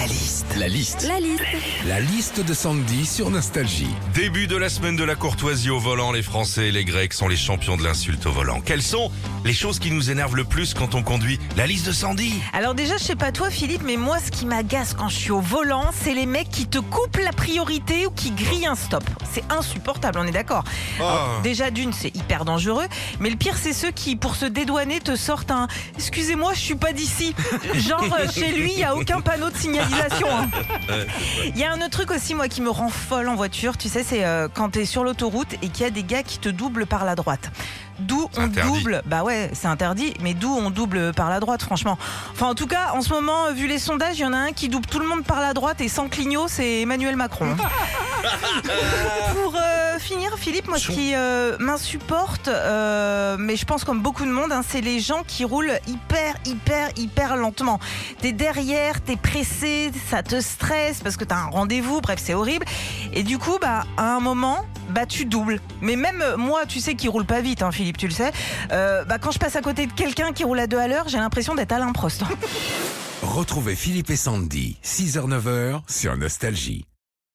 La liste. La liste. La liste. La liste de Sandy sur Nostalgie. Début de la semaine de la courtoisie au volant, les Français et les Grecs sont les champions de l'insulte au volant. Quelles sont les choses qui nous énervent le plus quand on conduit La liste de Sandy? Alors déjà, je sais pas toi Philippe, mais moi ce qui m'agace quand je suis au volant, c'est les mecs qui te coupent la priorité ou qui grillent un stop. C'est insupportable, on est d'accord. Ah. Déjà d'une, c'est hyper dangereux, mais le pire c'est ceux qui, pour se dédouaner, te sortent un "Excusez-moi, je suis pas d'ici". Genre euh, chez lui, il y a aucun panneau de signalisation. Hein. Il y a un autre truc aussi moi qui me rend folle en voiture, tu sais, c'est euh, quand t'es sur l'autoroute et qu'il y a des gars qui te doublent par la droite. D'où on interdit. double, bah ouais, c'est interdit, mais d'où on double par la droite, franchement. Enfin, en tout cas, en ce moment, vu les sondages, il y en a un qui double tout le monde par la droite et sans clignot, c'est Emmanuel Macron. Philippe, moi, ce qui euh, m'insupporte, euh, mais je pense comme beaucoup de monde, hein, c'est les gens qui roulent hyper, hyper, hyper lentement. T'es derrière, t'es pressé, ça te stresse parce que t'as un rendez-vous, bref, c'est horrible. Et du coup, bah, à un moment, bah, tu doubles. Mais même euh, moi, tu sais, qui roule pas vite, hein, Philippe, tu le sais, euh, bah, quand je passe à côté de quelqu'un qui roule à deux à l'heure, j'ai l'impression d'être Alain Prost. Retrouvez Philippe et Sandy, 6h-9h sur Nostalgie.